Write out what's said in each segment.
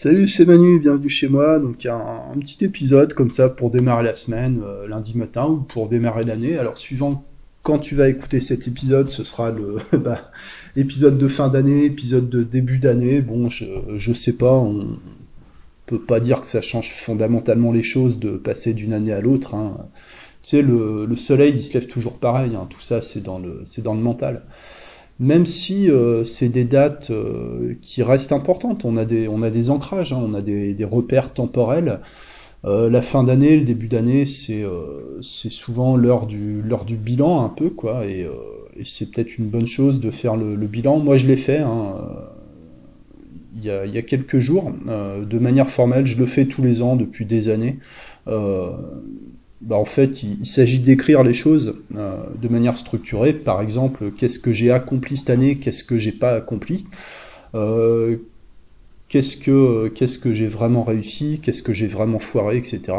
Salut, c'est Manu, bienvenue chez moi. Donc un, un petit épisode comme ça pour démarrer la semaine, euh, lundi matin ou pour démarrer l'année. Alors suivant quand tu vas écouter cet épisode, ce sera le bah, épisode de fin d'année, épisode de début d'année. Bon, je, je sais pas, on peut pas dire que ça change fondamentalement les choses de passer d'une année à l'autre. Hein. Tu sais, le, le, soleil, il se lève toujours pareil. Hein. Tout ça, c'est dans c'est dans le mental même si euh, c'est des dates euh, qui restent importantes. On a des, on a des ancrages, hein, on a des, repères temporels. Euh, la fin d'année, le début d'année, c'est souvent l'heure du, du bilan un peu, quoi, et, c'est peut-être une bonne chose de faire le, le bilan. Moi, je l'ai fait. Hein, il y, a, il y a quelques jours, de manière formelle, je le fais tous les ans depuis des années bah en fait, il, s'agit d'écrire les choses euh, de manière structurée. Par exemple, qu'est-ce que j'ai accompli cette année, qu'est-ce que j'ai pas accompli, euh, qu'est-ce que qu'est-ce que j'ai vraiment réussi, qu'est-ce que j'ai vraiment foiré, etc.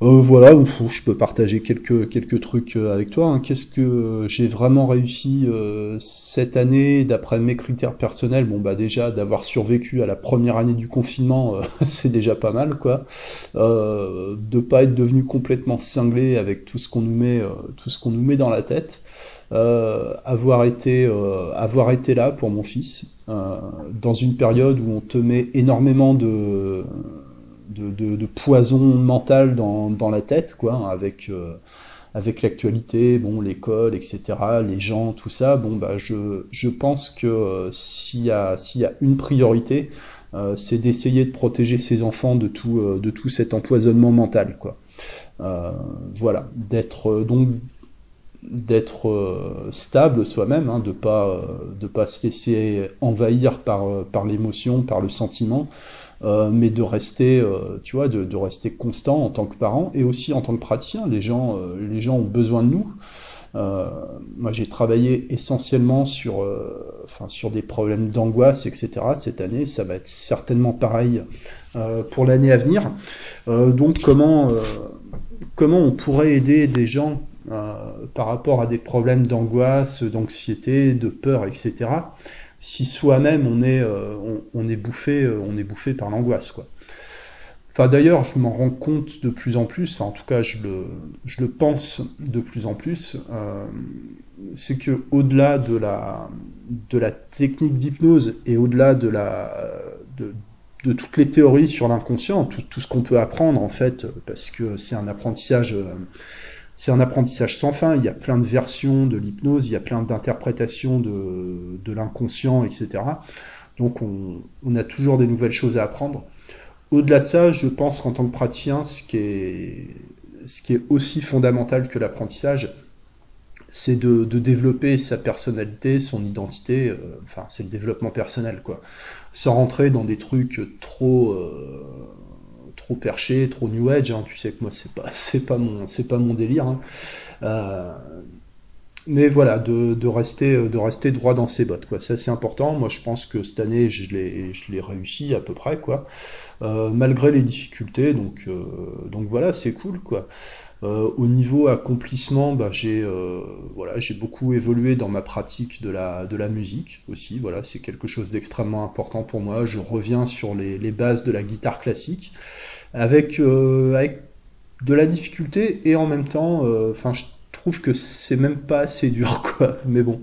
Euh, voilà, je peux partager quelques, quelques trucs euh, avec toi. Hein. Qu'est-ce que j'ai vraiment réussi euh, cette année d'après mes critères personnels? Bon, bah déjà, d'avoir survécu à la première année du confinement, euh, c'est déjà pas mal, quoi. Euh, de pas être devenu complètement cinglé avec tout ce qu'on nous met, euh, tout ce qu'on nous met dans la tête. avoir été, avoir été là pour mon fils dans une période où on te met énormément de de, poison mental dans, la tête, quoi, avec, euh, avec l'actualité, bon, l'école, etc., les gens, tout ça. Bon, bah, je, je pense que euh, s'il y, a, y a une priorité, euh, c'est d'essayer de protéger ses enfants de tout, de tout cet empoisonnement mental, quoi. Voilà, d'être donc d'être stable soi-même, hein, de pas de pas se laisser envahir par par l'émotion, par le sentiment, euh, mais de rester, euh, tu vois, de, rester constant en tant que parent et aussi en tant que praticien. Les gens, euh, les gens ont besoin de nous. Moi, j'ai travaillé essentiellement sur, enfin, sur des problèmes d'angoisse, etc. Cette année, ça va être certainement pareil pour l'année à venir. donc, comment, comment on pourrait aider des gens par rapport à des problèmes d'angoisse, d'anxiété, de peur, etc si soi-même on est euh, on, est bouffé euh, on est bouffé par l'angoisse quoi. Enfin d'ailleurs je m'en rends compte de plus en plus, enfin en tout cas je le je le pense de plus en plus, euh, c'est que au-delà de la de la technique d'hypnose et au-delà de la de, de toutes les théories sur l'inconscient, tout, tout, ce qu'on peut apprendre en fait, parce que c'est un apprentissage c'est un apprentissage sans fin. Il y a plein de versions de l'hypnose, il y a plein d'interprétations de, l'inconscient, etc. Donc on, a toujours des nouvelles choses à apprendre. Au-delà de ça, je pense qu'en tant que praticien, ce qui est, aussi fondamental que l'apprentissage, c'est de, de, développer sa personnalité, son identité. Euh, enfin, c'est le développement personnel, quoi. Sans rentrer dans des trucs trop euh, trop perché, trop new age. Hein. Tu sais que moi c'est pas c'est pas mon c'est pas mon délire. Hein. Euh, mais voilà, de, rester de rester droit dans ses bottes quoi. C'est important. Moi je pense que cette année je l'ai je l'ai réussi à peu près quoi. Euh, malgré les difficultés. Donc euh, donc voilà, c'est cool quoi. Au niveau accomplissement, bah, j'ai voilà, j'ai beaucoup évolué dans ma pratique de la, de la musique aussi. Voilà, c'est quelque chose d'extrêmement important pour moi. Je reviens sur les, les bases de la guitare classique avec, euh, avec de la difficulté et en même temps, euh, enfin, je trouve que c'est même pas assez dur, quoi. Mais bon.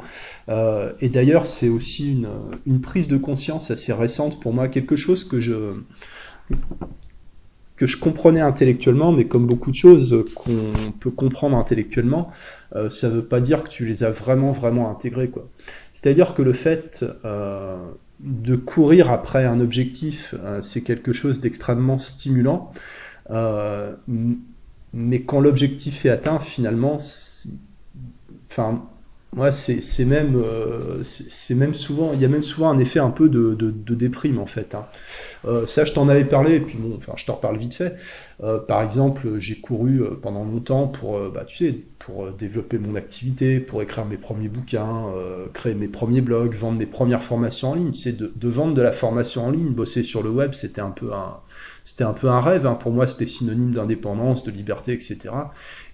Euh, et d'ailleurs, c'est aussi une, une prise de conscience assez récente pour moi, quelque chose que je que je comprenais intellectuellement, mais comme beaucoup de choses qu'on peut comprendre intellectuellement, ça ne veut pas dire que tu les as vraiment, vraiment intégrées. C'est-à-dire que le fait de courir après un objectif, euh, c'est quelque chose d'extrêmement stimulant, euh, mais quand l'objectif est atteint, finalement, enfin, moi, c'est même, euh, même souvent, il y a même souvent un effet un peu de, déprime en fait. Hein. Euh, ça, je t'en avais parlé, et puis bon, enfin, je t'en reparle vite fait. Euh, par exemple, j'ai couru pendant longtemps pour, bah, tu sais, pour développer mon activité, pour écrire mes premiers bouquins, créer mes premiers blogs, vendre mes premières formations en ligne. Tu de vendre de la formation en ligne, bosser sur le web, c'était un peu un, c'était un peu un rêve. Hein. Pour moi, c'était synonyme d'indépendance, de liberté, etc.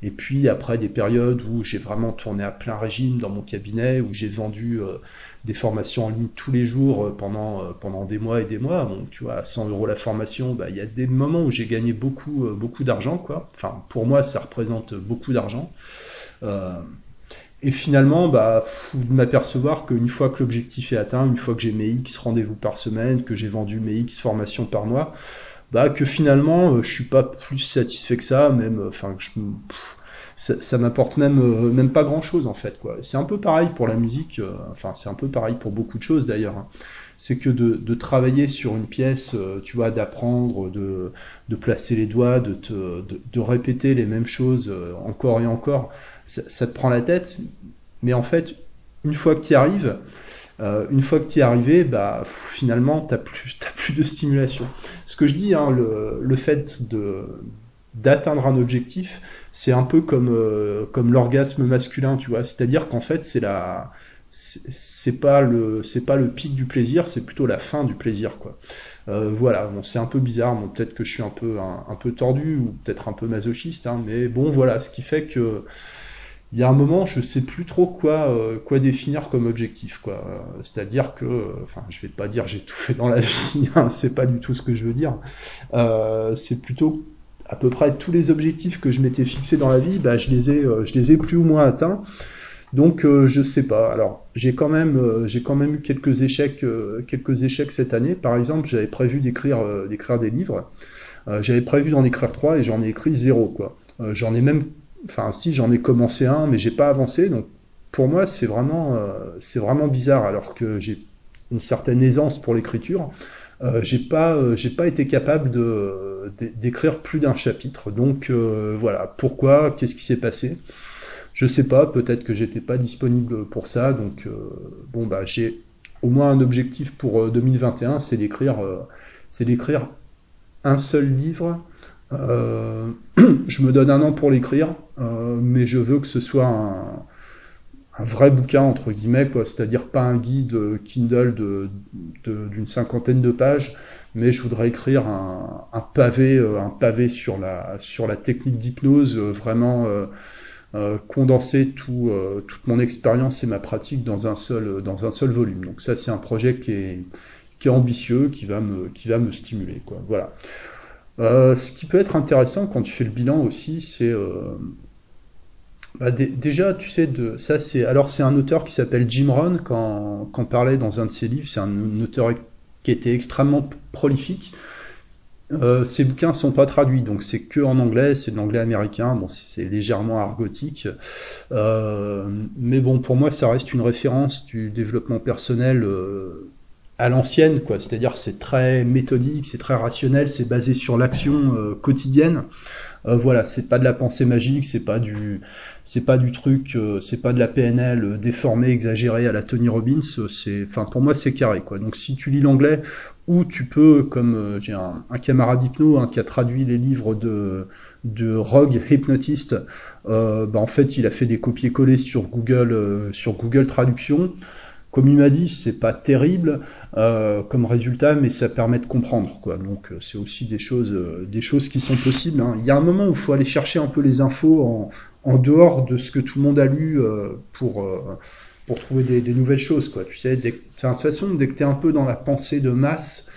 Et puis après des périodes où j'ai vraiment tourné à plein régime dans mon cabinet, où j'ai vendu euh, des formations en ligne tous les jours pendant, pendant des mois et des mois. Tu vois, à 100 euros la formation, bah, il y a des moments où j'ai gagné beaucoup, beaucoup d'argent, quoi. Enfin, pour moi, ça représente beaucoup d'argent. Et finalement, bah, de m'apercevoir qu'une fois que l'objectif est atteint, une fois que j'ai mes X rendez-vous par semaine, que j'ai vendu mes X formations par mois, bah, que finalement, euh, je suis pas plus satisfait que ça, même, euh, enfin, je, ça, ça m'apporte même, euh, même pas grand chose, en fait, quoi. C'est un peu pareil pour la musique, enfin, c'est un peu pareil pour beaucoup de choses, d'ailleurs. Hein. C'est que de, travailler sur une pièce, tu vois, d'apprendre, de, de placer les doigts, de, te, de, de répéter les mêmes choses encore et encore, ça, te prend la tête, mais en fait, une fois que tu y arrives, euh, une fois que tu es arrivé, bah, finalement, tu n'as plus, plus de stimulation. Ce que je dis, hein, le, le, fait d'atteindre un objectif, c'est un peu comme, euh, comme l'orgasme masculin, tu vois. C'est-à-dire qu'en fait, c'est la c'est pas le c'est pas le pic du plaisir c'est plutôt la fin du plaisir quoi euh, voilà c'est un peu bizarre bon, peut-être que je suis un peu un, peu tordu ou peut-être un peu masochiste hein, mais bon voilà ce qui fait que il y a un moment, je sais plus trop quoi, euh, définir comme objectif. C'est-à-dire que, enfin, je vais pas dire j'ai tout fait dans la vie, hein, c'est pas du tout ce que je veux dire. Euh, c'est plutôt à peu près tous les objectifs que je m'étais fixés dans la vie, bah, je les ai, euh, je les ai plus ou moins atteints. Donc, euh, je sais pas. Alors, j'ai quand même, euh, eu quelques échecs, cette année. Par exemple, j'avais prévu d'écrire, des livres. j'avais prévu d'en écrire trois et j'en ai écrit zéro, j'en ai même Enfin, si j'en ai commencé un, mais j'ai pas avancé. Donc, pour moi, c'est vraiment, euh, c'est vraiment bizarre. Alors que j'ai une certaine aisance pour l'écriture, euh, j'ai pas, euh, j'ai pas été capable de d'écrire plus d'un chapitre. Donc voilà, pourquoi, qu'est-ce qui s'est passé? Je sais pas. Peut-être que j'étais pas disponible pour ça. Donc bon bah j'ai au moins un objectif pour 2021, c'est d'écrire, c'est d'écrire un seul livre euh, je me donne un an pour l'écrire, euh, mais je veux que ce soit un, un vrai bouquin entre guillemets, c'est-à-dire pas un guide Kindle de, d'une cinquantaine de pages, mais je voudrais écrire un, un pavé, euh, un pavé sur la sur la technique d'hypnose, vraiment euh, condenser tout, toute mon expérience et ma pratique dans un seul dans un seul volume. Donc ça c'est un projet qui est qui est ambitieux, qui va me qui va me stimuler quoi. Voilà. Euh, ce qui peut être intéressant quand tu fais le bilan aussi, c'est euh, bah, déjà, tu sais, de ça, c'est alors c'est un auteur qui s'appelle Jim Rohn quand, quand parlait dans un de ses livres. C'est un, auteur qui était extrêmement prolifique. Euh, ses bouquins sont pas traduits, donc c'est que en anglais, c'est de l'anglais américain. Bon, c'est légèrement argotique, mais bon, pour moi, ça reste une référence du développement personnel à l'ancienne, quoi. C'est-à-dire c'est très méthodique, c'est très rationnel, c'est basé sur l'action euh, quotidienne. Euh, voilà, c'est pas de la pensée magique, c'est pas du, c'est pas du truc, euh, c'est pas de la PNL déformée, exagérée à la Tony Robbins. C'est, enfin pour moi c'est carré, quoi. Donc si tu lis l'anglais ou tu peux, comme j'ai un, camarade hypno hein, qui a traduit les livres de de Rogue Hypnotist, bah en fait il a fait des copier-coller sur Google sur Google Traduction. Comme il m'a dit, c'est pas terrible euh, comme résultat, mais ça permet de comprendre. Quoi. Donc euh, c'est aussi des choses, euh, des choses qui sont possibles. Hein. Il y a un moment où il faut aller chercher un peu les infos en, dehors de ce que tout le monde a lu pour, pour trouver des, nouvelles choses. Quoi. Tu sais, de toute façon, dès que tu es un peu dans la pensée de masse,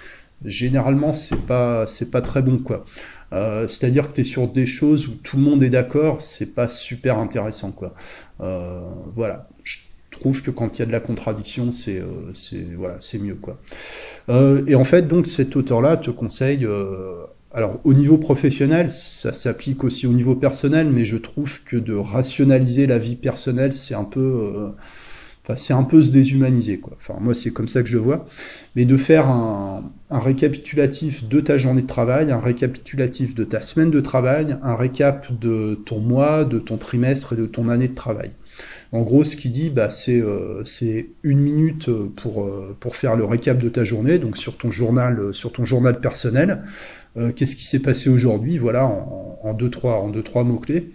généralement c'est pas c'est pas très bon quoi. C'est-à-dire que tu es sur des choses où tout le monde est d'accord, c'est pas super intéressant quoi. Voilà trouve que quand il y a de la contradiction, c'est euh, voilà, mieux quoi. Euh, et en fait, donc cet auteur-là te conseille. Euh, alors au niveau professionnel, ça s'applique aussi au niveau personnel, mais je trouve que de rationaliser la vie personnelle, c'est un peu, enfin c'est un peu se déshumaniser quoi. Enfin moi c'est comme ça que je vois. Mais de faire un, un récapitulatif de ta journée de travail, un récapitulatif de ta semaine de travail, un récap de ton mois, de ton trimestre et de ton année de travail. En gros, ce qu'il dit, bah, c'est euh, une minute pour, euh, pour faire le récap de ta journée, donc sur ton journal, euh, sur ton journal personnel. Euh, Qu'est-ce qui s'est passé aujourd'hui, voilà, en, deux trois en trois mots clés.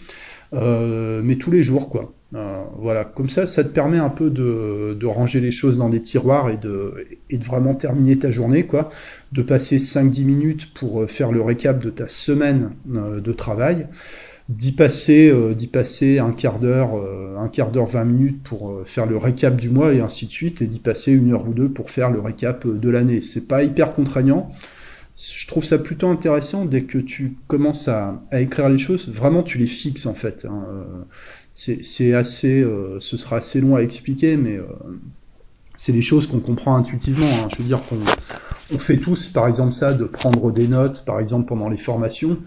Euh, mais tous les jours, quoi. Euh, voilà, comme ça, ça te permet un peu de, de, ranger les choses dans des tiroirs et de, et de vraiment terminer ta journée, quoi. De passer 5-10 minutes pour faire le récap de ta semaine de travail. D'y passer, d'y passer un quart d'heure, un quart d'heure, 20 minutes pour faire le récap du mois et ainsi de suite, et d'y passer une heure ou deux pour faire le récap de l'année. C'est pas hyper contraignant. Je trouve ça plutôt intéressant dès que tu commences à, écrire les choses. Vraiment, tu les fixes en fait. Hein. C'est assez, ce sera assez long à expliquer, mais c'est des choses qu'on comprend intuitivement. Hein. Je veux dire qu'on on fait tous, par exemple, ça, de prendre des notes, par exemple, pendant les formations,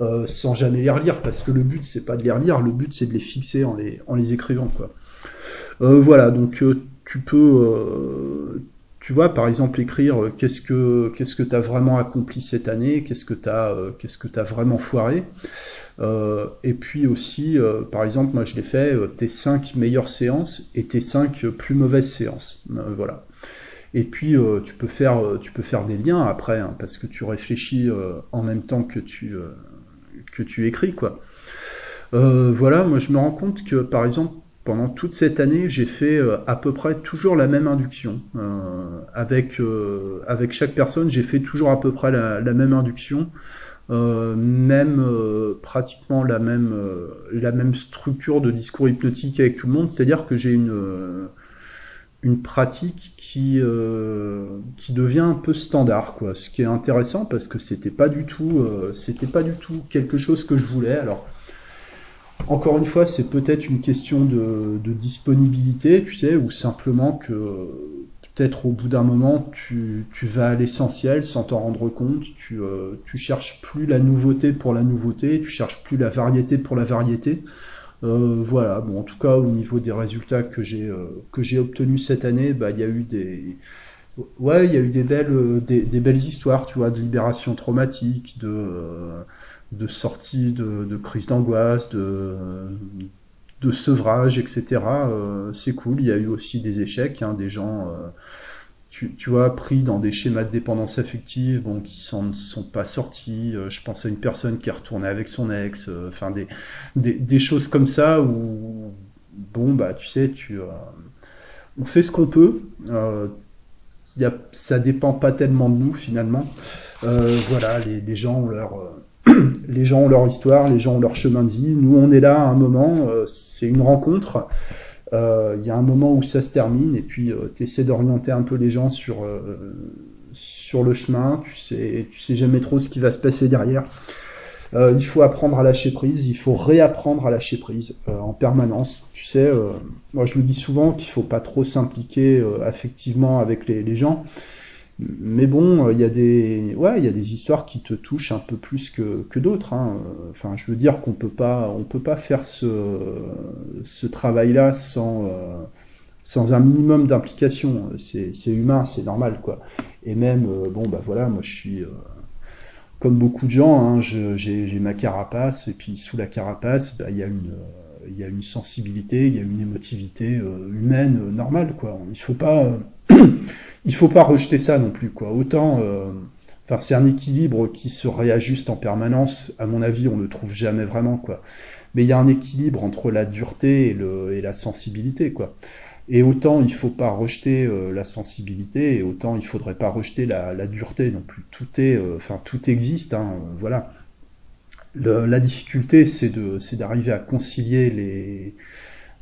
euh, sans jamais les relire, parce que le but, c'est pas de les relire, le but, c'est de les fixer en les, en les écrivant, quoi. Euh, voilà, donc euh, tu peux, tu vois, par exemple, écrire qu'est-ce que qu'est-ce que t'as vraiment accompli cette année, qu'est-ce que t'as qu'est-ce que vraiment foiré. Et puis aussi, par exemple, moi je l'ai fait, tes 5 meilleures séances et tes 5 plus mauvaises séances. voilà. Et puis tu, peux faire, tu peux faire des liens après, hein, parce que tu réfléchis en même temps que tu, que tu écris. quoi. voilà, moi je me rends compte que par exemple, pendant toute cette année, j'ai fait à peu près toujours la même induction. avec, avec chaque personne, j'ai fait toujours à peu près la, même induction. Euh, même euh, pratiquement euh, la même structure de discours hypnotique avec tout le monde, c'est-à-dire que j'ai une, une pratique qui, qui devient un peu standard, quoi. Ce qui est intéressant parce que c'était pas du tout, c'était pas du tout quelque chose que je voulais. Alors, encore une fois, c'est peut-être une question de, de, disponibilité, tu sais, ou simplement que peut-être au bout d'un moment, tu, vas à l'essentiel sans t'en rendre compte. Tu, euh, tu cherches plus la nouveauté pour la nouveauté, tu cherches plus la variété pour la variété. Euh, voilà, bon, en tout cas, au niveau des résultats que j'ai euh, que j'ai obtenus cette année, bah, il y a eu des ouais, il y a eu des belles des, belles histoires, tu vois, de libération traumatique, de de sortie de, de crise d'angoisse, de de sevrage, etc. Euh, c'est cool. Il y a eu aussi des échecs, hein, des gens, euh, tu, tu, vois, pris dans des schémas de dépendance affective, bon, qui s'en sont pas sortis. Euh, je pense à une personne qui est retournée avec son ex, enfin des, des, choses comme ça où, bon, bah, tu sais, tu, on fait ce qu'on peut. Y a, ça dépend pas tellement de nous finalement. voilà, les, les gens ont leur les gens ont leur histoire, les gens ont leur chemin de vie. Nous, on est là à un moment, euh, c'est une rencontre. Euh, il y a un moment où ça se termine et puis euh, tu essaies d'orienter un peu les gens sur, sur le chemin. Tu sais, tu sais jamais trop ce qui va se passer derrière. il faut apprendre à lâcher prise, il faut réapprendre à lâcher prise en permanence. Tu sais, moi je le dis souvent qu'il faut pas trop s'impliquer affectivement avec les gens mais bon, il y a des, ouais, y a des histoires qui te touchent un peu plus que, que d'autres. Hein. Enfin, je veux dire qu'on peut pas, on peut pas faire ce, ce travail-là sans, euh, sans un minimum d'implication. C'est, humain, c'est normal, quoi. Et même, euh, bon, bah voilà, moi je suis, euh, comme beaucoup de gens, hein, j'ai, ma carapace, et puis sous la carapace, bah, il y a une, il y a une sensibilité, il y a une émotivité humaine normale, quoi. Il faut pas il faut pas rejeter ça non plus, quoi. Autant, euh, enfin, c'est un équilibre qui se réajuste en permanence. À mon avis, on ne le trouve jamais vraiment, quoi. Mais il y a un équilibre entre la dureté et, la sensibilité, quoi. Et autant il faut pas rejeter euh, la sensibilité, et autant il faudrait pas rejeter la, dureté non plus. Tout est, euh, enfin, tout existe, hein, voilà. La difficulté, c'est d'arriver à concilier les,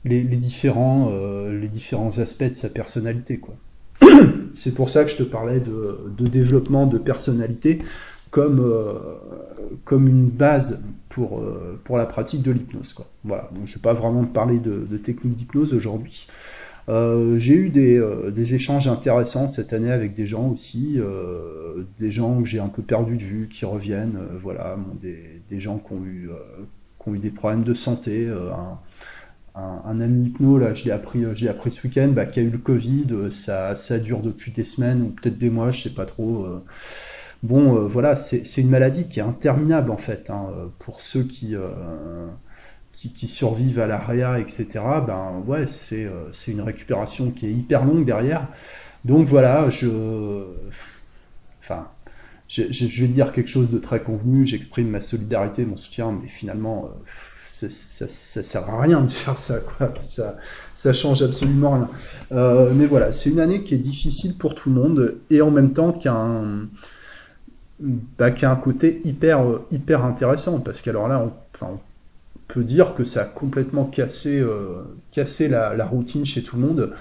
les, les différents, les différents aspects de sa personnalité, quoi. C'est pour ça que je te parlais de, développement de personnalité comme, euh, comme une base pour, euh, pour la pratique de l'hypnose. Voilà. je ne vais pas vraiment te parler de, technique d'hypnose aujourd'hui. Euh, j'ai eu des, échanges intéressants cette année avec des gens aussi, des gens que j'ai un peu perdu de vue, qui reviennent, voilà, des, des, gens qui ont, eu, qui ont eu des problèmes de santé, un, ami hypno, là, je l'ai appris, euh, j'ai appris ce week-end, bah, qui a eu le Covid, euh, ça, ça dure depuis des semaines ou peut-être des mois, je sais pas trop. Euh. Bon, voilà, c'est une maladie qui est interminable en fait. Hein, pour ceux qui, qui, survivent à l'ARIA, etc., ben ouais, c'est une récupération qui est hyper longue derrière. Donc voilà, je. Enfin, je vais dire quelque chose de très convenu, j'exprime ma solidarité, mon soutien, mais finalement ça, ça, sert à rien de faire ça. Ça, ça change absolument rien. Euh, mais voilà, c'est une année qui est difficile pour tout le monde et en même temps qui a un, bah, côté hyper, intéressant parce qu'alors là, on, peux dire que ça a complètement cassé, euh, la, routine chez tout le monde.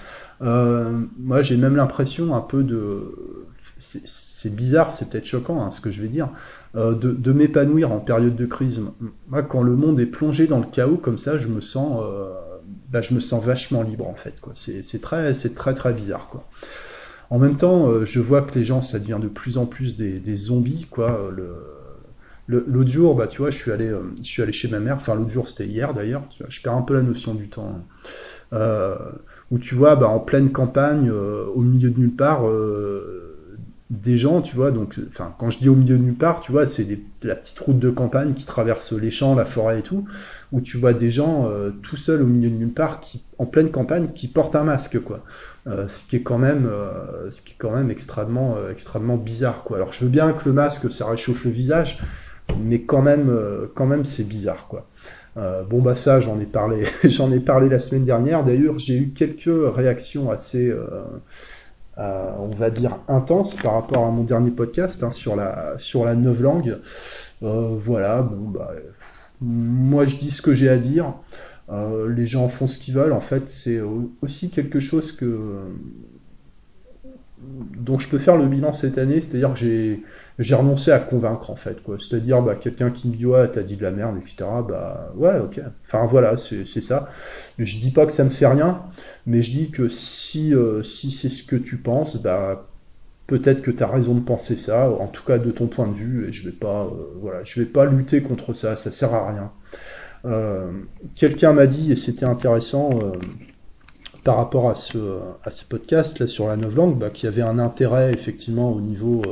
Euh, moi, j'ai même l'impression un peu de... C'est bizarre, c'est peut-être choquant hein, ce que je vais dire, de, de m'épanouir en période de crise. Moi, quand le monde est plongé dans le chaos comme ça, je me sens, euh, bah, je me sens vachement libre en fait. C'est très, c'est très très bizarre quoi. En même temps, euh, je vois que les gens, ça devient de plus en plus des, zombies quoi. L'autre jour, bah, tu vois, je suis allé, euh, je suis allé chez ma mère. Enfin, l'autre jour, c'était hier d'ailleurs. Je perds un peu la notion du temps. Hein. Euh, où tu vois, bah, en pleine campagne, euh, au milieu de nulle part, euh, des gens, tu vois. Donc, enfin, quand je dis au milieu de nulle part, tu vois, c'est la petite route de campagne qui traverse les champs, la forêt et tout, où tu vois des gens euh, tout seuls au milieu de nulle part, qui, en pleine campagne, qui portent un masque, quoi. Euh, ce qui est quand même, euh, ce qui est quand même extrêmement, extrêmement bizarre, quoi. Alors, je veux bien que le masque, ça réchauffe le visage mais quand même, euh, quand même, c'est bizarre, quoi. Euh, bon bah ça, j'en ai parlé, j'en ai parlé la semaine dernière. D'ailleurs, j'ai eu quelques réactions assez, euh, euh, on va dire intenses par rapport à mon dernier podcast hein, sur la sur la neuf langue. Euh, voilà, bon bah, moi je dis ce que j'ai à dire. les gens font ce qu'ils veulent. En fait, c'est aussi quelque chose que dont je peux faire le bilan cette année, c'est-à-dire que j'ai j'ai renoncé à convaincre en fait quoi. C'est-à-dire bah quelqu'un qui me dit ouais t'as dit de la merde etc. Bah ouais ok. Enfin voilà c'est ça. Je dis pas que ça me fait rien, mais je dis que si euh, si c'est ce que tu penses bah peut-être que tu as raison de penser ça, en tout cas de ton point de vue, et je vais pas, euh, voilà, je vais pas lutter contre ça, ça sert à rien. Euh, Quelqu'un m'a dit, et c'était intéressant, par rapport à ce, à podcast là sur la novlangue, bah, qu'il y avait un intérêt effectivement au niveau,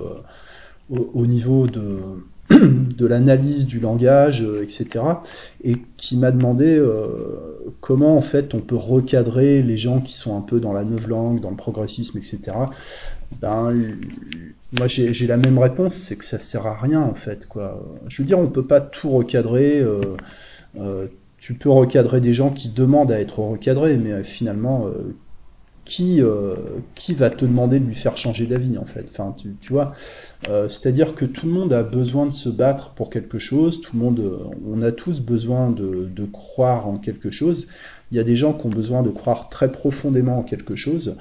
au, au, niveau de, de l'analyse du langage, euh, etc. Et qui m'a demandé euh, comment en fait on peut recadrer les gens qui sont un peu dans la novlangue, dans le progressisme, etc. Ben, moi j'ai la même réponse, c'est que ça sert à rien en fait. Quoi. Je veux dire, on peut pas tout recadrer. Euh, tu peux recadrer des gens qui demandent à être recadrés, mais finalement, qui, euh, qui va te demander de lui faire changer d'avis en fait tu, tu vois euh, C'est-à-dire que tout le monde a besoin de se battre pour quelque chose, tout le monde, euh, on a tous besoin de, de croire en quelque chose. Il y a des gens qui ont besoin de croire très profondément en quelque chose.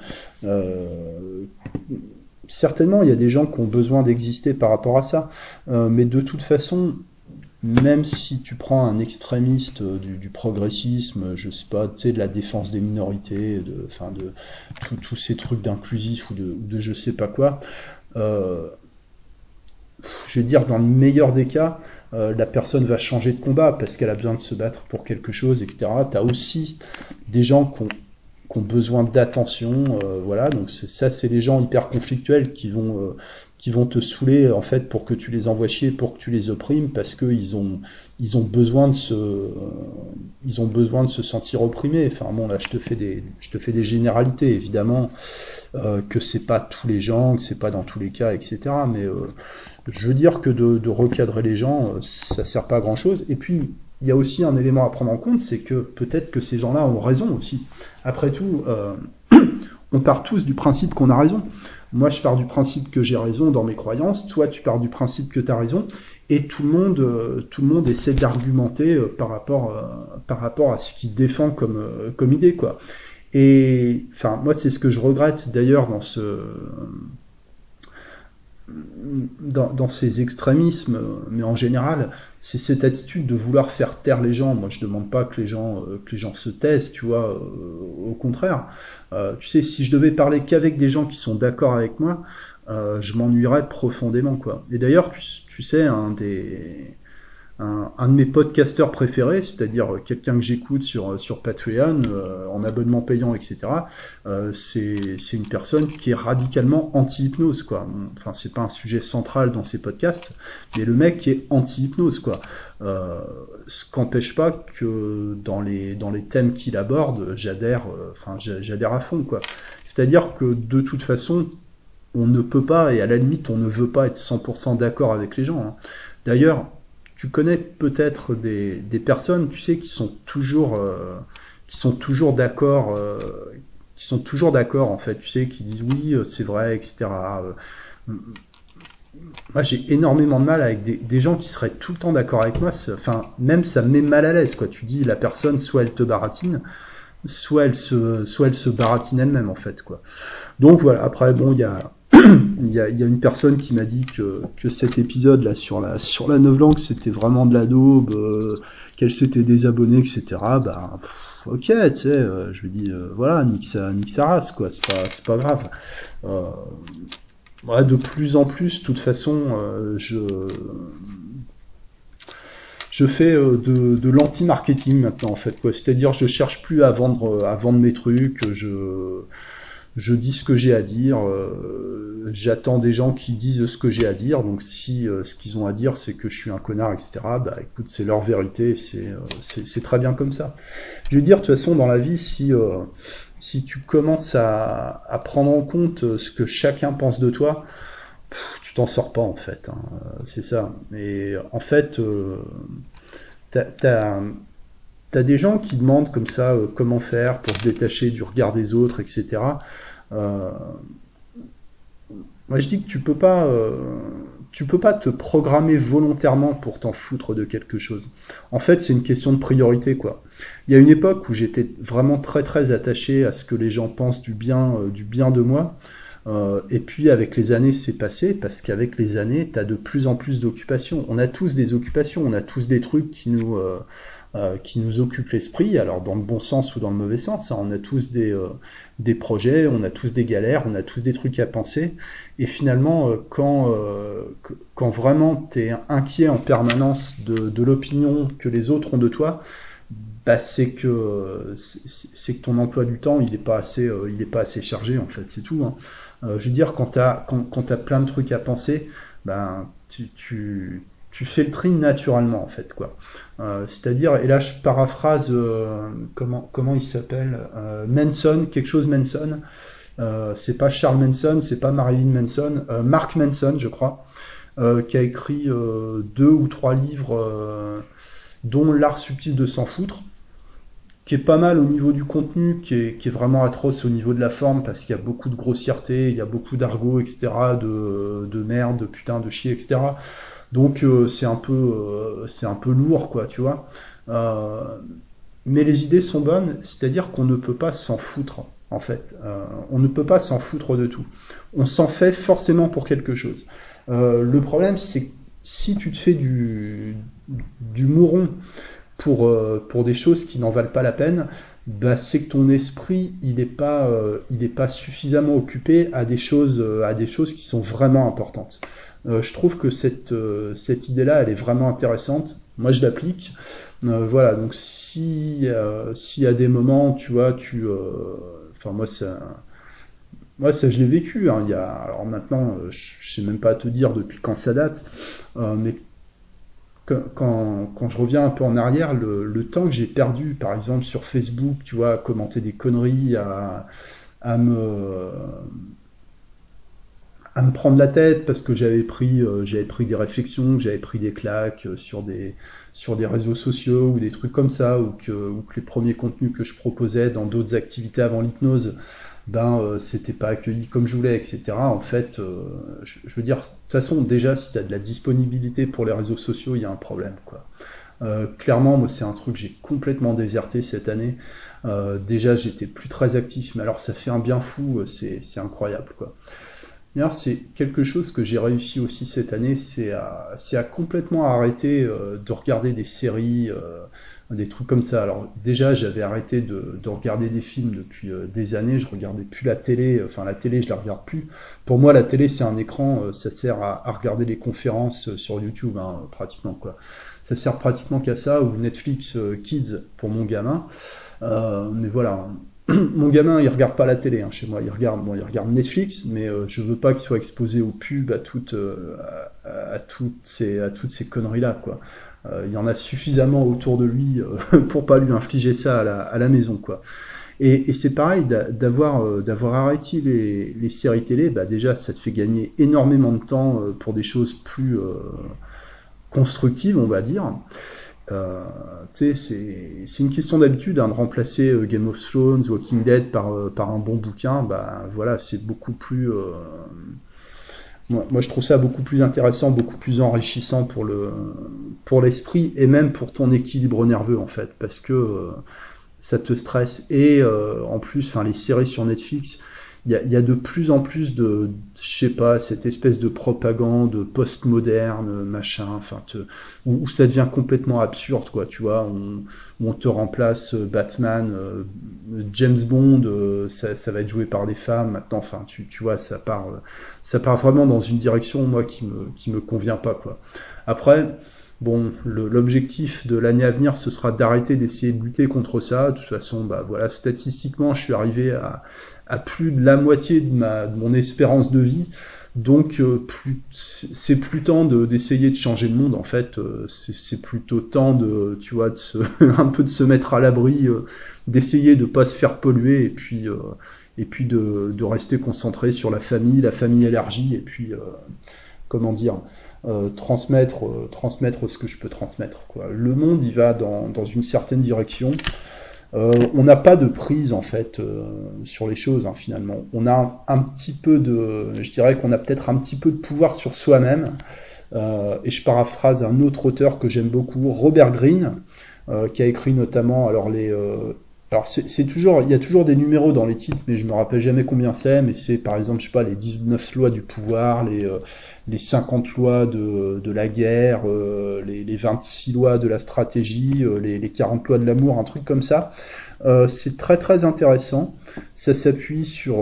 Certainement, il y a des gens qui ont besoin d'exister par rapport à ça. Mais de toute façon, même si tu prends un extrémiste euh, du, progressisme, je sais pas, tu sais, de la défense des minorités, de, enfin de tous ces trucs d'inclusif ou de, de, je sais pas quoi, euh, je vais dire dans le meilleur des cas, euh, la personne va changer de combat parce qu'elle a besoin de se battre pour quelque chose, etc. Tu as aussi des gens qui ont, besoin d'attention, euh, voilà, donc ça c'est les gens hyper conflictuels qui vont euh, qui vont te saouler en fait pour que tu les envoies chier, pour que tu les opprimes, parce qu'ils ont, ils ont besoin de se, ils ont besoin de se sentir opprimés. Enfin bon, là je te fais des, je te fais des généralités évidemment, euh, que c'est pas tous les gens, que c'est pas dans tous les cas, etc. Mais euh, je veux dire que de, recadrer les gens, euh, ça sert pas à grand chose. Et puis il y a aussi un élément à prendre en compte, c'est que peut-être que ces gens-là ont raison aussi. Après tout, euh, on part tous du principe qu'on a raison. Moi, je pars du principe que j'ai raison dans mes croyances. Toi, tu pars du principe que tu as raison. Et tout le monde, euh, tout le monde essaie d'argumenter euh, par rapport, euh, par rapport à ce qu'il défend comme, comme idée, quoi. Et enfin, moi, c'est ce que je regrette d'ailleurs dans ce dans, ces extrémismes, mais en général, c'est cette attitude de vouloir faire taire les gens. Moi, je demande pas que les gens, euh, que les gens se taisent, tu vois. Euh, au contraire, euh, tu sais, si je devais parler qu'avec des gens qui sont d'accord avec moi, je m'ennuierais profondément, quoi. Et d'ailleurs, tu, sais, un des un, de mes podcasteurs préférés, c'est-à-dire quelqu'un que j'écoute sur, sur Patreon, euh, en abonnement payant, etc., euh, c'est une personne qui est radicalement anti-hypnose, quoi. Enfin, c'est pas un sujet central dans ses podcasts, mais le mec qui est anti-hypnose, quoi. Euh, ce qu'empêche pas que dans les, dans les thèmes qu'il aborde, j'adhère, euh, enfin, j'adhère à fond, quoi. C'est-à-dire que de toute façon, on ne peut pas, et à la limite, on ne veut pas être 100% d'accord avec les gens. Hein. D'ailleurs, tu connais peut-être des, des, personnes, tu sais, qui sont toujours, euh, qui sont toujours d'accord, euh, qui sont toujours d'accord en fait, tu sais, qui disent oui, euh, c'est vrai, etc. moi j'ai énormément de mal avec des, gens qui seraient tout le temps d'accord avec moi. Enfin, même ça me met mal à l'aise, quoi. Tu dis la personne, soit elle te baratine, soit elle se, soit elle se baratine elle-même, en fait, quoi. Donc voilà. Après, bon, il y a, il y, a, une personne qui m'a dit que, que cet épisode là sur la sur la langue c'était vraiment de la daube, euh, qu'elle s'était désabonnée, etc. Bah ok, tu sais, euh, je lui dis euh, voilà, nique sa, nique race quoi, c'est pas pas grave. Ouais, de plus en plus, de toute façon, je je fais de, de l'anti-marketing maintenant en fait quoi. C'est-à-dire je cherche plus à vendre à vendre mes trucs, je je dis ce que j'ai à dire, euh, j'attends des gens qui disent ce que j'ai à dire, donc si euh, ce qu'ils ont à dire c'est que je suis un connard, etc., bah écoute, c'est leur vérité, c'est euh, très bien comme ça. Je veux dire, de toute façon, dans la vie, si, si tu commences à, à, prendre en compte ce que chacun pense de toi, tu t'en sors pas en fait, hein, c'est ça. Et en fait, t'as T'as des gens qui demandent comme ça euh, comment faire pour se détacher du regard des autres, etc. Euh, moi, je dis que tu peux pas, euh, tu peux pas te programmer volontairement pour t'en foutre de quelque chose. En fait, c'est une question de priorité, quoi. Il y a une époque où j'étais vraiment très très attaché à ce que les gens pensent du bien, du bien de moi. et puis avec les années, c'est passé parce qu'avec les années, tu as de plus en plus d'occupations. On a tous des occupations, on a tous des trucs qui nous, qui nous occupe l'esprit, alors dans le bon sens ou dans le mauvais sens. Hein. on a tous des, euh, des projets, on a tous des galères, on a tous des trucs à penser. Et finalement, euh, quand, quand vraiment tu es inquiet en permanence de, de l'opinion que les autres ont de toi, bah, c'est que c'est que ton emploi du temps il n'est pas assez il pas assez chargé en fait c'est tout hein. je veux dire quand tu as quand, plein de trucs à penser ben tu tu fais le tri naturellement en fait quoi. Euh, c'est-à-dire et là je paraphrase euh, comment comment il s'appelle euh, Manson quelque chose Manson. c'est pas Charles Manson, c'est pas Marilyn Manson, Mark Manson je crois, qui a écrit deux ou trois livres dont l'art subtil de s'en foutre qui est pas mal au niveau du contenu, qui est, qui est vraiment atroce au niveau de la forme, parce qu'il y a beaucoup de grossièreté, il y a beaucoup d'argot, etc., de, de merde, de putain, de chier, etc. Donc euh, c'est un peu euh, c'est un peu lourd quoi, tu vois. Euh, mais les idées sont bonnes, c'est-à-dire qu'on ne peut pas s'en foutre en fait. on ne peut pas s'en foutre de tout. On s'en fait forcément pour quelque chose. le problème c'est que si tu te fais du, du mouron pour, des choses qui n'en valent pas la peine, bah, c'est que ton esprit il n'est pas suffisamment occupé à des choses, à des choses qui sont vraiment importantes. Euh, je trouve que cette, euh, cette idée-là, elle est vraiment intéressante. Moi, je l'applique. Euh, voilà, donc si, si à des moments, tu vois, tu... Enfin, moi, ça... Moi, ça, je l'ai vécu. Hein. Il y a, alors maintenant, je sais même pas te dire depuis quand ça date, mais quand, quand, je reviens un peu en arrière, le, le temps que j'ai perdu, par exemple, sur Facebook, tu vois, à commenter des conneries, à, à me à me prendre la tête parce que j'avais pris, euh, j'avais pris des réflexions, j'avais pris des claques euh, sur des, sur des réseaux sociaux ou des trucs comme ça, ou que, ou que les premiers contenus que je proposais dans d'autres activités avant l'hypnose, ben euh, c'était pas accueilli comme je voulais, etc. En fait, je, veux dire, de toute façon, déjà, si tu as de la disponibilité pour les réseaux sociaux, il y a un problème, quoi. clairement, moi, c'est un truc que j'ai complètement déserté cette année. déjà, j'étais plus très actif, mais alors ça fait un bien fou, c'est incroyable, quoi. D'ailleurs, c'est quelque chose que j'ai réussi aussi cette année, c'est à, à, complètement arrêter euh, de regarder des séries, euh, des trucs comme ça. Alors déjà, j'avais arrêté de, de, regarder des films depuis euh, des années, je regardais plus la télé, enfin la télé, je la regarde plus. Pour moi, la télé, c'est un écran, ça sert à, regarder les conférences sur YouTube, hein, pratiquement quoi. Ça sert pratiquement qu'à ça, ou Netflix Kids pour mon gamin. mais voilà, mon gamin, il regarde pas la télé hein, chez moi. Il regarde, bon, il regarde Netflix, mais euh, je veux pas qu'il soit exposé aux pubs, à toutes, euh, à, toutes ces, à toutes ces conneries là, quoi. Euh, il y en a suffisamment autour de lui pour pas lui infliger ça à la, à la maison, quoi. Et, et c'est pareil, d'avoir d'avoir arrêté les, les, séries télé, bah déjà ça te fait gagner énormément de temps pour des choses plus constructives, on va dire. Euh, c'est une question d'habitude hein, de remplacer euh, Game of Thrones, Walking Dead par, euh, par un bon bouquin. Bah voilà, c'est beaucoup plus moi, je trouve ça beaucoup plus intéressant, beaucoup plus enrichissant pour le pour l'esprit et même pour ton équilibre nerveux en fait, parce que ça te stresse et en plus, les séries sur Netflix, il y a, de plus en plus de, je sais pas, cette espèce de propagande post-moderne, machin, enfin, où, ça devient complètement absurde, quoi, tu vois, on, on te remplace euh, Batman, euh, James Bond, euh, ça, va être joué par des femmes maintenant, enfin, tu, tu vois, ça part, ça part vraiment dans une direction, moi, qui me, qui me convient pas, quoi. Après, Bon, l'objectif de l'année à venir, ce sera d'arrêter d'essayer de lutter contre ça. De toute façon, bah voilà, statistiquement, je suis arrivé à, à plus de la moitié de, ma, de mon espérance de vie. Donc euh, c'est plus temps d'essayer de, changer le monde en fait. Euh, c'est plutôt temps de, tu vois, de se, un peu de se mettre à l'abri, euh, d'essayer de pas se faire polluer et puis et puis de, de, rester concentré sur la famille, la famille élargie et puis comment dire. transmettre, transmettre ce que je peux transmettre. Quoi. Le monde, il va dans, dans une certaine direction. Euh, on n'a pas de prise en fait euh, sur les choses hein, finalement. On a un, petit peu de, je dirais qu'on a peut-être un petit peu de pouvoir sur soi-même. Euh, et je paraphrase un autre auteur que j'aime beaucoup, Robert Greene, qui a écrit notamment alors les alors c'est toujours, il y a toujours des numéros dans les titres, mais je me rappelle jamais combien c'est. Mais c'est par exemple, je sais pas, les 19 lois du pouvoir, les euh, les 50 lois de, de la guerre, euh, les, les 26 lois de la stratégie, euh, les, les 40 lois de l'amour, un truc comme ça. c'est très très intéressant. Ça s'appuie sur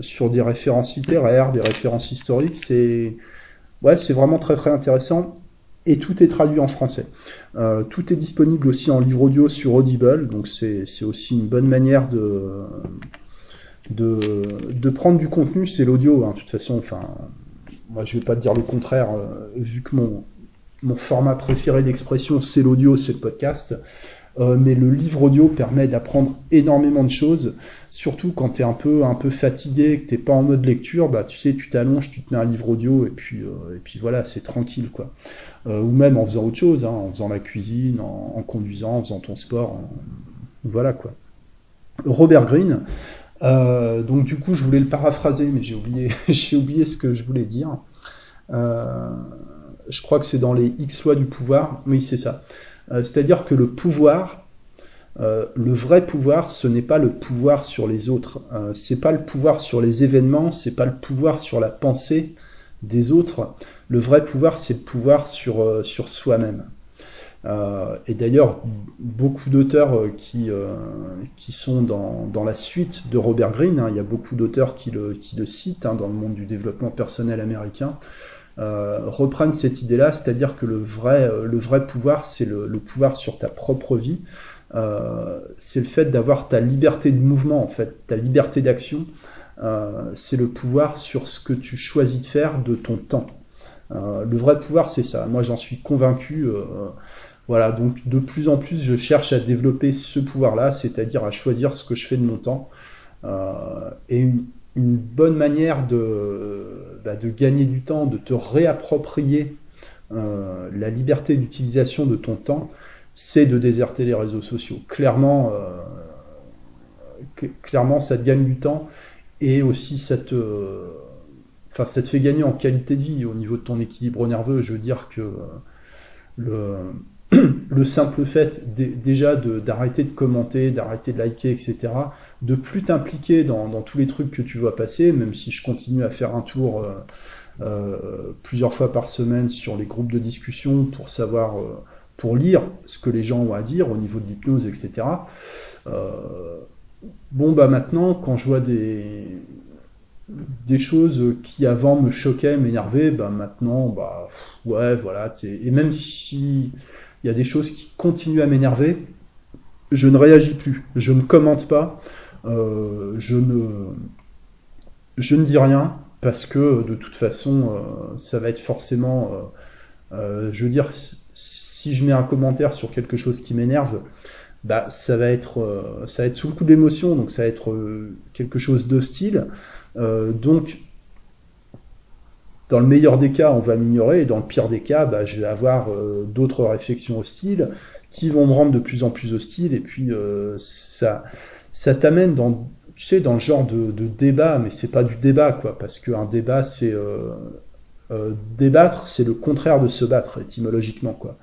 sur des références littéraires, des références historiques. C'est ouais, c'est vraiment très très intéressant et tout est traduit en français. Euh, tout est disponible aussi en livre audio sur Audible, donc c'est aussi une bonne manière de, de, de prendre du contenu, c'est l'audio, hein, de toute façon, enfin, moi je vais pas dire le contraire, euh, vu que mon, mon format préféré d'expression c'est l'audio, c'est le podcast, euh, mais le livre audio permet d'apprendre énormément de choses, surtout quand tu es un peu, un peu fatigué, que t'es pas en mode lecture, bah tu sais, tu t'allonges, tu te mets un livre audio et puis, euh, et puis voilà, c'est tranquille quoi. Euh, ou même en faisant autre chose, hein, en faisant la cuisine, en, conduisant, en faisant ton sport, voilà quoi. Robert Greene, donc du coup je voulais le paraphraser, mais j'ai oublié, j'ai oublié ce que je voulais dire. je crois que c'est dans les X lois du pouvoir. Oui, c'est ça. Euh, c'est-à-dire que le pouvoir, euh, le vrai pouvoir, ce n'est pas le pouvoir sur les autres. Euh, c'est pas le pouvoir sur les événements, c'est pas le pouvoir sur la pensée des autres. Le vrai pouvoir, c'est le pouvoir sur, sur soi-même. et d'ailleurs, beaucoup d'auteurs qui, sont dans, la suite de Robert Greene, hein, il y a beaucoup d'auteurs qui le, qui le citent hein, dans le monde du développement personnel américain, euh, reprendre cette idée-là, c'est-à-dire que le vrai, euh, le vrai pouvoir, c'est le, pouvoir sur ta propre vie. Euh, c'est le fait d'avoir ta liberté de mouvement, en fait, ta liberté d'action. c'est le pouvoir sur ce que tu choisis de faire de ton temps. le vrai pouvoir, c'est ça. Moi, j'en suis convaincu. voilà, donc de plus en plus, je cherche à développer ce pouvoir-là, c'est-à-dire à choisir ce que je fais de mon temps. et une, bonne manière de, bah, de gagner du temps, de te réapproprier euh, la liberté d'utilisation de ton temps, c'est de déserter les réseaux sociaux. Clairement, euh, clairement, ça te gagne du temps et aussi ça te, enfin, ça te fait gagner en qualité de vie au niveau de ton équilibre nerveux. Je veux dire que le, le simple fait déjà d'arrêter de, commenter, d'arrêter de liker, etc., de plus t'impliquer dans, tous les trucs que tu vois passer, même si je continue à faire un tour euh, euh, plusieurs fois par semaine sur les groupes de discussion pour savoir, euh, pour lire ce que les gens ont à dire au niveau de l'hypnose, etc. bon, bah maintenant, quand je vois des, des choses qui avant me choquaient, m'énervaient, bah maintenant, bah ouais, voilà, et même si il y a des choses qui continuent à m'énerver, je ne réagis plus, je ne commente pas, euh, je, ne, dis rien, parce que de toute façon, euh, ça va être forcément... Euh, je veux dire, si je mets un commentaire sur quelque chose qui m'énerve, bah, ça va être ça va sous le coup de donc ça va être quelque chose d'hostile. donc dans le meilleur des cas, on va m'ignorer, et dans le pire des cas, bah, je vais avoir euh, d'autres réflexions hostiles qui vont me rendre de plus en plus hostile, et puis euh, ça, ça t'amène dans, tu sais, dans le genre de, débat, mais c'est pas du débat, quoi, parce qu'un débat, c'est débattre, c'est le contraire de se battre étymologiquement, quoi.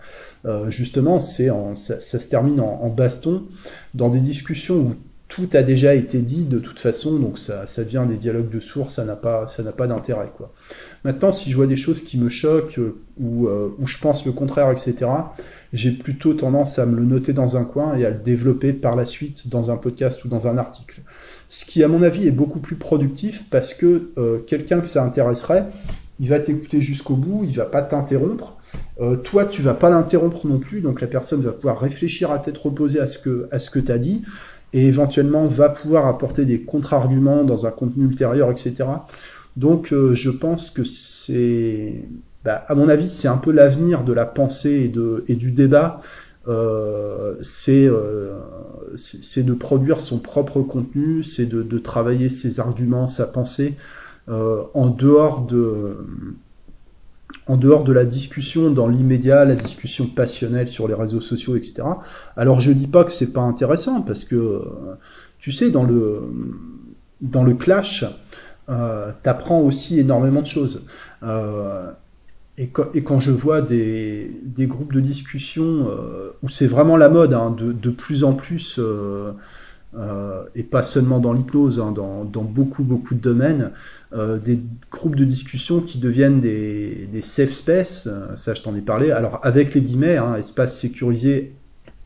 justement, c'est ça, ça, se termine en, en, baston dans des discussions où tout a déjà été dit de toute façon, donc ça, ça vient des dialogues de source, ça n'a pas, ça n'a pas d'intérêt, quoi. Maintenant, si je vois des choses qui me choquent euh, ou euh, où je pense le contraire, etc., j'ai plutôt tendance à me le noter dans un coin et à le développer par la suite dans un podcast ou dans un article. Ce qui, à mon avis, est beaucoup plus productif parce que euh, quelqu'un que ça intéresserait, il va t'écouter jusqu'au bout, il va pas t'interrompre. toi, tu vas pas l'interrompre non plus, donc la personne va pouvoir réfléchir à tête reposée à ce que à ce que tu as dit et éventuellement va pouvoir apporter des contre-arguments dans un contenu ultérieur, etc. Donc euh, je pense que c'est, bah, à mon avis, c'est un peu l'avenir de la pensée et, de, et du débat. Euh, euh, c'est de produire son propre contenu, c'est de, de, travailler ses arguments, sa pensée en dehors de en dehors de la discussion dans l'immédiat, la discussion passionnelle sur les réseaux sociaux, etc. Alors je dis pas que c'est pas intéressant parce que tu sais dans le dans le clash, euh, t'apprends aussi énormément de choses. Euh, et, quand, je vois des, des groupes de discussion euh, où c'est vraiment la mode, hein, de, de, plus en plus, euh, euh, et pas seulement dans l'hypnose, hein, dans, beaucoup beaucoup de domaines, des groupes de discussion qui deviennent des, safe space, ça je t'en ai parlé, alors avec les guillemets, hein, espace sécurisé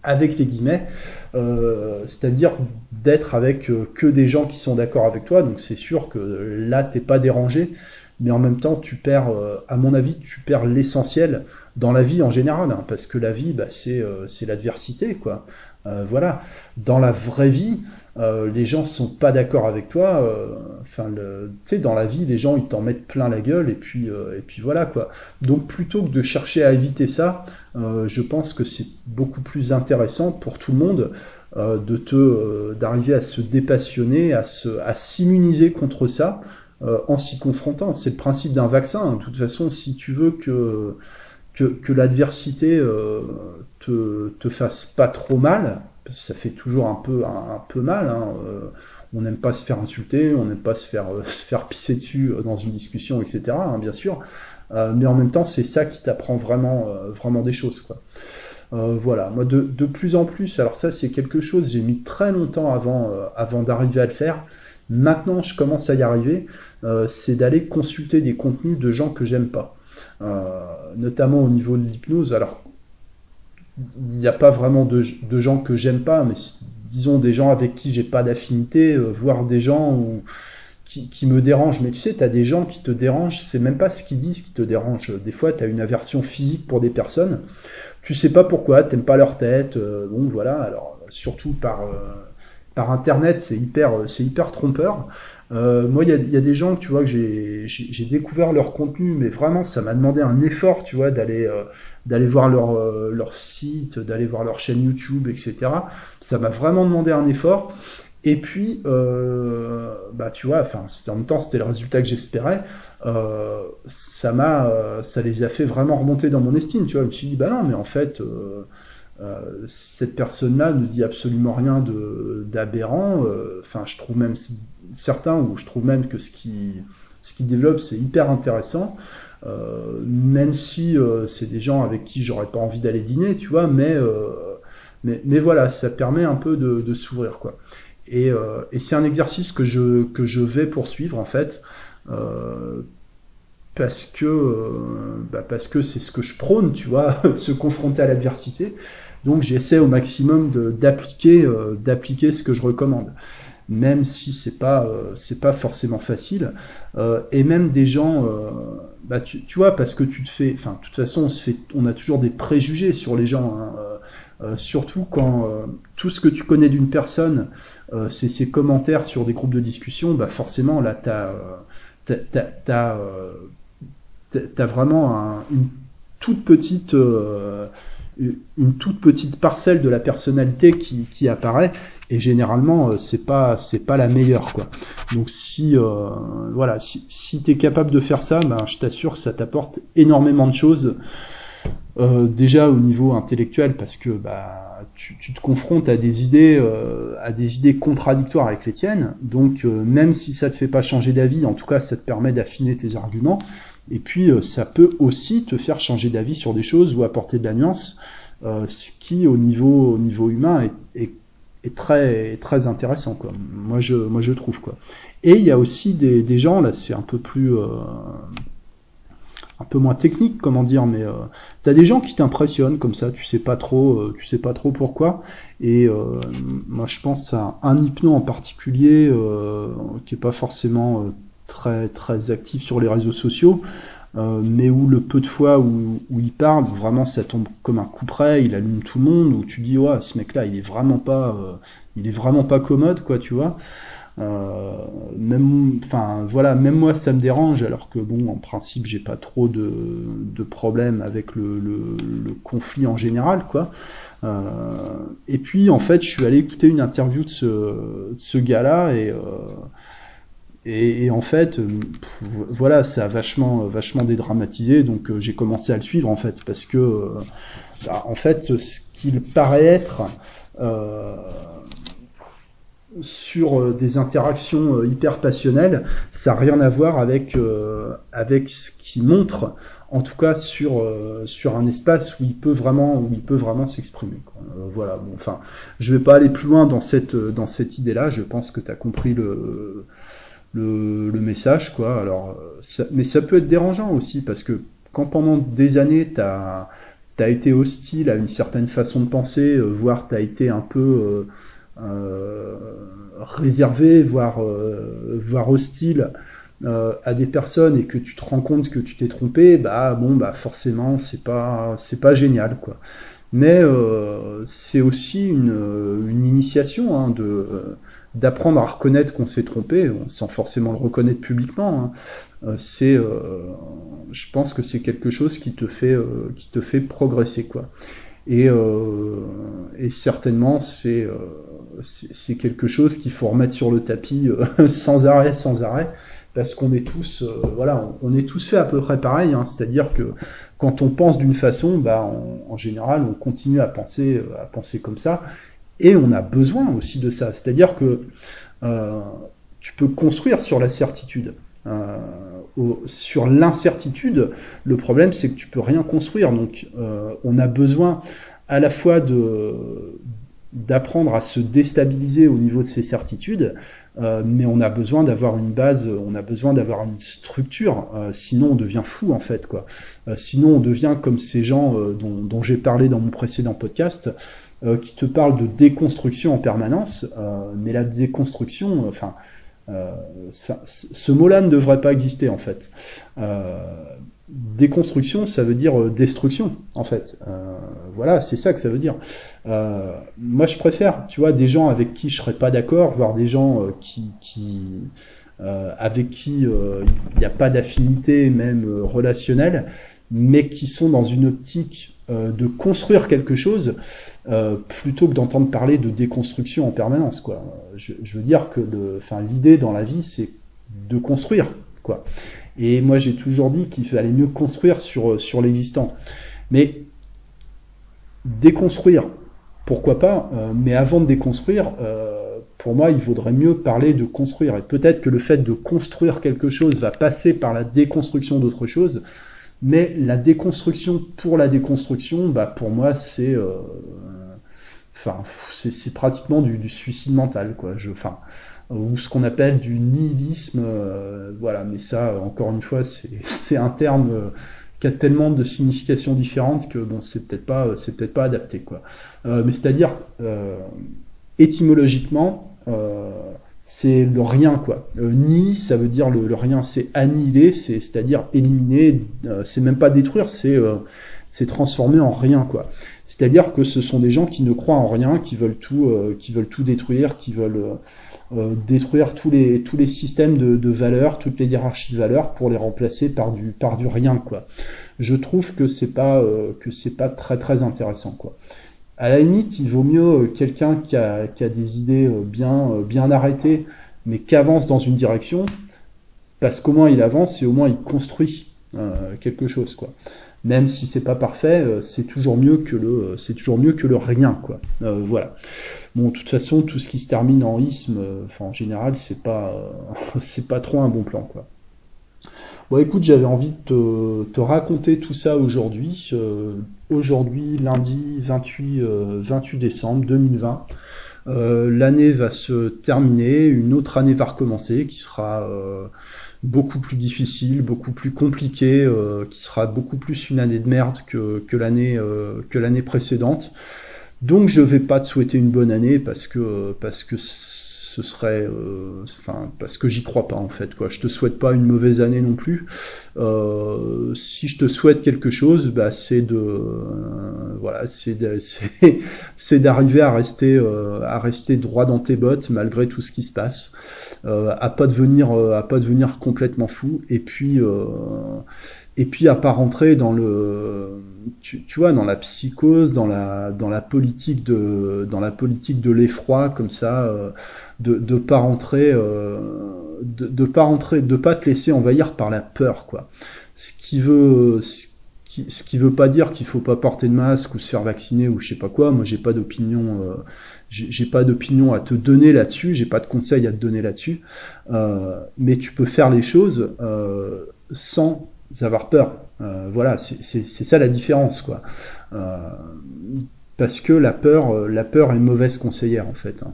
avec les guillemets, euh, c'est-à-dire d'être avec euh, que des gens qui sont d'accord avec toi. Donc c'est sûr que là t'es pas dérangé, mais en même temps tu perds, euh, à mon avis, tu perds l'essentiel dans la vie en général, hein, parce que la vie, bah, c'est l'adversité, quoi. Voilà. Dans la vraie vie, euh, les gens sont pas d'accord avec toi. Euh, enfin, tu sais, dans la vie, les gens ils t'en mettent plein la gueule et puis euh, et puis voilà quoi. Donc plutôt que de chercher à éviter ça, je pense que c'est beaucoup plus intéressant pour tout le monde de te d'arriver à se dépassionner, à se à s'immuniser contre ça en s'y confrontant. C'est le principe d'un vaccin. De toute façon, si tu veux que que, que l'adversité te, te fasse pas trop mal, ça fait toujours un peu, un, peu mal. Hein. Euh, on n'aime pas se faire insulter, on n'aime pas se faire, euh, se faire pisser dessus euh, dans une discussion, etc. Hein, bien sûr. mais en même temps, c'est ça qui t'apprend vraiment, vraiment des choses. Quoi. voilà, moi de, de, plus en plus, alors ça c'est quelque chose, j'ai mis très longtemps avant, avant d'arriver à le faire. Maintenant, je commence à y arriver. c'est d'aller consulter des contenus de gens que j'aime pas. notamment au niveau de l'hypnose. Alors, il n'y a pas vraiment de, gens que j'aime pas, mais disons des gens avec qui j'ai pas d'affinité, euh, voire des gens qui, me dérangent. Mais tu sais, tu as des gens qui te dérangent, c'est même pas ce qu'ils disent qui te dérange. Des fois, tu as une aversion physique pour des personnes, tu sais pas pourquoi, t'aimes pas leur tête, euh, bon voilà, alors surtout par, euh, par internet, c'est hyper, hyper trompeur. Moi, il y a, y a, des gens, tu vois, que j'ai découvert leur contenu, mais vraiment, ça m'a demandé un effort, tu vois, d'aller d'aller voir leur, euh, leur site, d'aller voir leur chaîne YouTube, etc. Ça m'a vraiment demandé un effort. Et puis, euh, bah, tu vois, en même temps, c'était le résultat que j'espérais. Euh, ça m'a, ça les a fait vraiment remonter dans mon estime. Tu vois, je me suis dit, bah non, mais en fait, cette personne-là ne dit absolument rien de d'aberrant. Enfin, je trouve même certains, ou je trouve même que ce qui ce qui développe, c'est hyper intéressant. Euh, même si euh, c'est des gens avec qui j'aurais pas envie d'aller dîner, tu vois, mais, euh, mais, mais, voilà, ça permet un peu de, s'ouvrir, quoi. Et, c'est un exercice que je, que je vais poursuivre, en fait, parce que bah parce que c'est ce que je prône, tu vois, se confronter à l'adversité. Donc j'essaie au maximum d'appliquer ce que je recommande même si c'est pas pas forcément facile et même des gens bah tu, tu, vois parce que tu te fais de toute façon on a toujours des préjugés sur les gens hein, surtout quand tout ce que tu connais d'une personne c'est ses commentaires sur des groupes de discussion bah forcément là t'as t'as vraiment un, une toute petite parcelle de la personnalité qui apparaît et généralement euh, c'est pas c'est pas la meilleure quoi donc si euh, voilà si, tu es capable de faire ça ben, je t'assure que ça t'apporte énormément de choses Euh, déjà au niveau intellectuel, parce que bah, tu, te confrontes à des idées, à des idées contradictoires avec les tiennes. Donc même si ça te fait pas changer d'avis, en tout cas ça te permet d'affiner tes arguments. Et puis ça peut aussi te faire changer d'avis sur des choses ou apporter de la nuance, ce qui au niveau, au niveau humain est, est très, très intéressant. Quoi. Moi je, moi je trouve quoi. Et il y a aussi des, des gens là, c'est un peu plus un peu moins technique, comment dire, mais euh, t'as des gens qui t'impressionnent comme ça, tu sais pas trop, euh, tu sais pas trop pourquoi. Et euh, moi, je pense à un hypno en particulier euh, qui est pas forcément très très actif sur les réseaux sociaux, mais où le peu de fois où, où, il parle, vraiment ça tombe comme un coup près, il allume tout le monde, où tu dis ouais, ce mec-là, il est vraiment pas, il est vraiment pas commode, quoi, tu vois. Euh, même, enfin voilà, même moi ça me dérange, alors que bon, en principe, j'ai pas trop de, de problèmes avec le, le, le, conflit en général, quoi. Euh, et puis en fait, je suis allé écouter une interview de ce, de ce gars-là et euh, et, en fait, pff, voilà, ça a vachement, vachement dédramatisé. Donc euh, j'ai commencé à le suivre en fait, parce que, euh, bah, en fait, ce qu'il paraît être, euh, sur euh, des interactions euh, hyper passionnelles, ça n'a rien à voir avec, euh, avec ce qu'il montre, en tout cas sur, euh, sur un espace où il peut vraiment, où il peut vraiment s'exprimer. Euh, voilà, bon, enfin, je vais pas aller plus loin dans cette, dans cette idée-là, je pense que tu as compris le, le, message, quoi. Alors, mais ça peut être dérangeant aussi, parce que quand pendant des années, tu as, été hostile à une certaine façon de penser, voire tu as été un peu euh, réservé, voire, euh, voire hostile euh, à des personnes et que tu te rends compte que tu t'es trompé, bah bon bah forcément c'est pas pas génial quoi. Mais euh, c'est aussi une, une initiation hein, de d'apprendre à reconnaître qu'on s'est trompé, sans forcément le reconnaître publiquement. Hein. C'est, euh, je pense que c'est quelque chose qui te fait euh, qui te fait progresser quoi. Et, et certainement c'est c'est quelque chose qu'il faut remettre sur le tapis euh, sans arrêt, sans arrêt, parce qu'on est tous, euh, voilà, on, est tous fait à peu près pareil. Hein, C'est-à-dire que quand on pense d'une façon, bah, en général, on continue à penser, euh, à penser comme ça, et on a besoin aussi de ça. C'est-à-dire que euh, tu peux construire sur la certitude. Euh, sur l'incertitude, le problème c'est que tu peux rien construire. Donc, euh, on a besoin à la fois d'apprendre à se déstabiliser au niveau de ses certitudes, mais on a besoin d'avoir une base, on a besoin d'avoir une structure, sinon on devient fou en fait quoi. Sinon on devient comme ces gens dont j'ai parlé dans mon précédent podcast, euh, qui te parlent de déconstruction en permanence, euh, mais la déconstruction, enfin, ce mot-là ne devrait pas exister en fait déconstruction, ça veut dire destruction, en fait. Euh, voilà, c'est ça que ça veut dire. Euh, moi, je préfère, tu vois, des gens avec qui je serais pas d'accord, voire des gens euh, qui, euh, avec qui il n'y a pas d'affinité, même relationnelle, mais qui sont dans une optique de construire quelque chose, plutôt que d'entendre parler de déconstruction en permanence, quoi. Je, veux dire que l'idée dans la vie, c'est de construire, quoi. Et moi, j'ai toujours dit qu'il fallait mieux construire sur, sur l'existant. Mais déconstruire, pourquoi pas, euh, mais avant de déconstruire, euh, pour moi, il vaudrait mieux parler de construire. Et peut-être que le fait de construire quelque chose va passer par la déconstruction d'autre chose, mais la déconstruction pour la déconstruction, bah, pour moi, c'est... Euh, enfin, c'est pratiquement du, suicide mental, quoi. Je, enfin, ou ce qu'on appelle du nihilisme. Euh, voilà, mais ça, encore une fois, c'est un terme euh, qui a tellement de significations différentes que bon, c'est peut-être pas, c'est peut-être pas adapté, quoi. Mais c'est-à-dire étymologiquement, c'est le rien, quoi. ni, ça veut dire le, rien, c'est annihiler, c'est-à-dire éliminer. c'est même pas détruire, c'est c'est transformer en rien, quoi. C'est-à-dire que ce sont des gens qui ne croient en rien, qui veulent tout, qui veulent tout détruire, qui veulent euh, détruire tous les, tous les systèmes de, de valeurs, toutes les hiérarchies de valeurs pour les remplacer par du, par du rien, quoi. Je trouve que c'est pas, euh, que c'est pas très très intéressant, quoi. À la limite, il vaut mieux euh, quelqu'un qui a, des idées euh, bien, bien arrêtées, mais qui avance dans une direction, parce qu'au moins il avance et au moins il construit. quelque chose, quoi. Même si c'est pas parfait, c'est toujours mieux que le, rien, quoi. voilà. Bon, de toute façon, tout ce qui se termine en isme, en général, c'est pas, c'est pas trop un bon plan, quoi. Bon, écoute, j'avais envie de te, raconter tout ça aujourd'hui. Euh, aujourd'hui, lundi 28, 28 euh, décembre 2020. Euh, l'année va se terminer, une autre année va recommencer qui sera beaucoup plus difficile, beaucoup plus compliquée, qui sera beaucoup plus une année de merde que, que l'année précédente. Donc je vais pas te souhaiter une bonne année parce que parce que ce serait, euh, enfin, parce que j'y crois pas en fait. Quoi. Je te souhaite pas une mauvaise année non plus. Euh, si je te souhaite quelque chose, bah, c'est de, euh, voilà, c'est c'est d'arriver à rester, à rester droit dans tes bottes malgré tout ce qui se passe, à pas devenir, à pas devenir complètement fou. Et puis et puis à pas rentrer dans le tu, vois dans la psychose dans la dans la politique de dans la politique de l'effroi comme ça euh, de de pas rentrer euh, de, de pas rentrer de pas te laisser envahir par la peur quoi. Ce qui veut ce qui, ce qui veut pas dire qu'il faut pas porter de masque ou se faire vacciner ou je sais pas quoi. Moi j'ai pas d'opinion euh, j'ai pas d'opinion à te donner là-dessus j'ai pas de conseils à te donner là-dessus. Mais tu peux faire les choses sans avoir peur. Euh, voilà, c'est ça la différence, quoi. Euh, parce que la peur, euh, la peur est mauvaise conseillère en fait. Hein.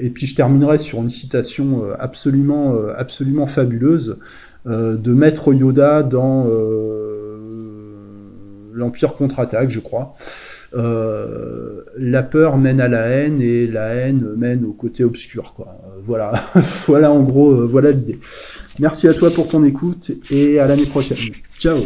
et puis je terminerai sur une citation absolument, absolument fabuleuse de Maître Yoda dans l'Empire contre-attaque, je crois. la peur mène à la haine et la haine mène au côté obscur. Quoi. Voilà, voilà en gros, voilà l'idée. Merci à toi pour ton écoute et à l'année prochaine. Ciao